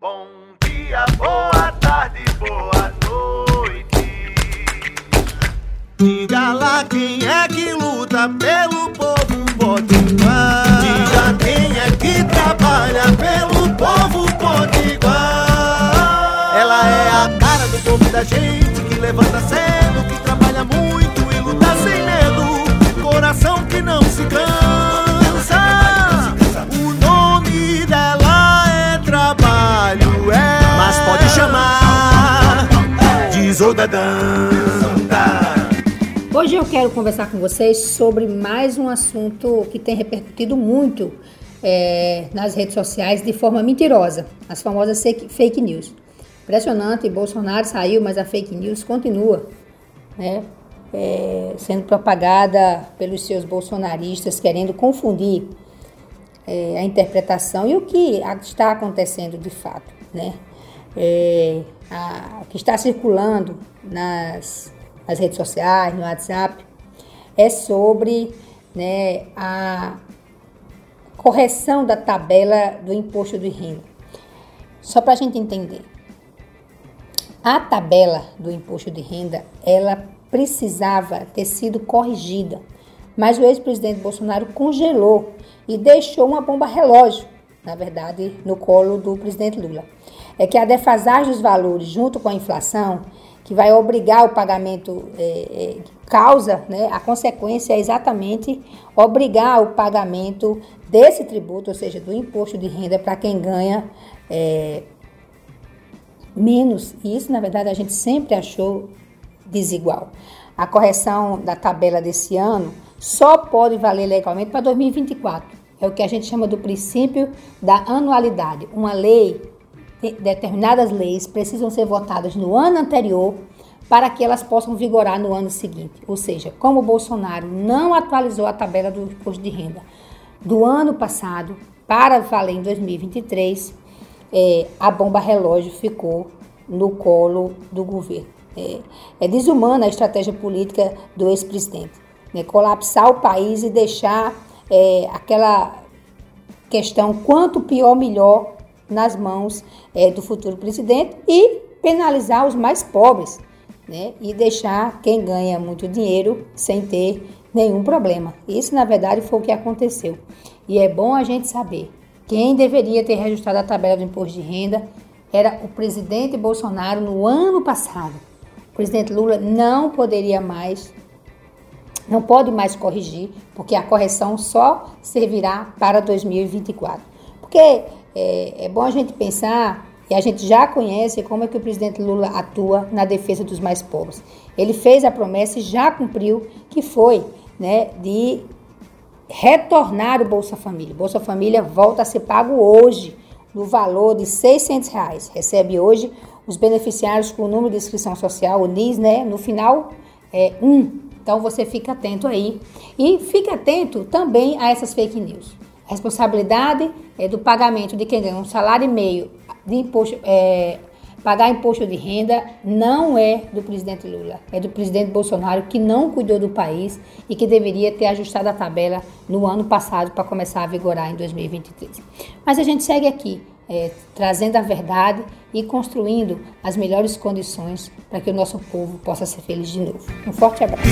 Bom dia, boa tarde, boa noite. Diga lá quem é que luta pelo povo potiguar. Diga quem é que trabalha pelo povo potiguar. Ela é a cara do povo da gente de Zodadanta. Hoje eu quero conversar com vocês sobre mais um assunto que tem repercutido muito é, nas redes sociais de forma mentirosa, as famosas fake news. Impressionante, Bolsonaro saiu, mas a fake news continua, né? é, sendo propagada pelos seus bolsonaristas, querendo confundir é, a interpretação e o que está acontecendo de fato, né? É, a- que está circulando nas, nas redes sociais, no WhatsApp, é sobre né, a correção da tabela do imposto de renda. Só para a gente entender. A tabela do imposto de renda, ela precisava ter sido corrigida, mas o ex-presidente Bolsonaro congelou e deixou uma bomba relógio, na verdade, no colo do presidente Lula. É que a defasagem dos valores junto com a inflação, que vai obrigar o pagamento, é, é, causa, né, a consequência é exatamente obrigar o pagamento desse tributo, ou seja, do imposto de renda para quem ganha é, menos. E isso, na verdade, a gente sempre achou desigual. A correção da tabela desse ano só pode valer legalmente para 2024. É o que a gente chama do princípio da anualidade. Uma lei, determinadas leis precisam ser votadas no ano anterior para que elas possam vigorar no ano seguinte. Ou seja, como o Bolsonaro não atualizou a tabela do imposto de renda do ano passado para valer em 2023, é, a bomba relógio ficou no colo do governo. É, é desumana a estratégia política do ex-presidente. Né? Colapsar o país e deixar é, aquela questão quanto pior, melhor nas mãos é, do futuro presidente e penalizar os mais pobres. Né? E deixar quem ganha muito dinheiro sem ter nenhum problema. Isso, na verdade, foi o que aconteceu. E é bom a gente saber quem deveria ter reajustado a tabela do imposto de renda era o presidente Bolsonaro no ano passado. O presidente Lula não poderia mais, não pode mais corrigir, porque a correção só servirá para 2024. Porque é, é bom a gente pensar, e a gente já conhece como é que o presidente Lula atua na defesa dos mais pobres. Ele fez a promessa e já cumpriu, que foi né, de retornar o Bolsa Família. Bolsa Família volta a ser pago hoje, no valor de 600 reais. Recebe hoje os beneficiários com o número de inscrição social, o NIS, né? No final, é um. Então você fica atento aí. E fique atento também a essas fake news. A responsabilidade é do pagamento de quem ganha um salário e meio de imposto. É, Pagar imposto de renda não é do presidente Lula, é do presidente Bolsonaro que não cuidou do país e que deveria ter ajustado a tabela no ano passado para começar a vigorar em 2023. Mas a gente segue aqui, é, trazendo a verdade e construindo as melhores condições para que o nosso povo possa ser feliz de novo. Um forte abraço.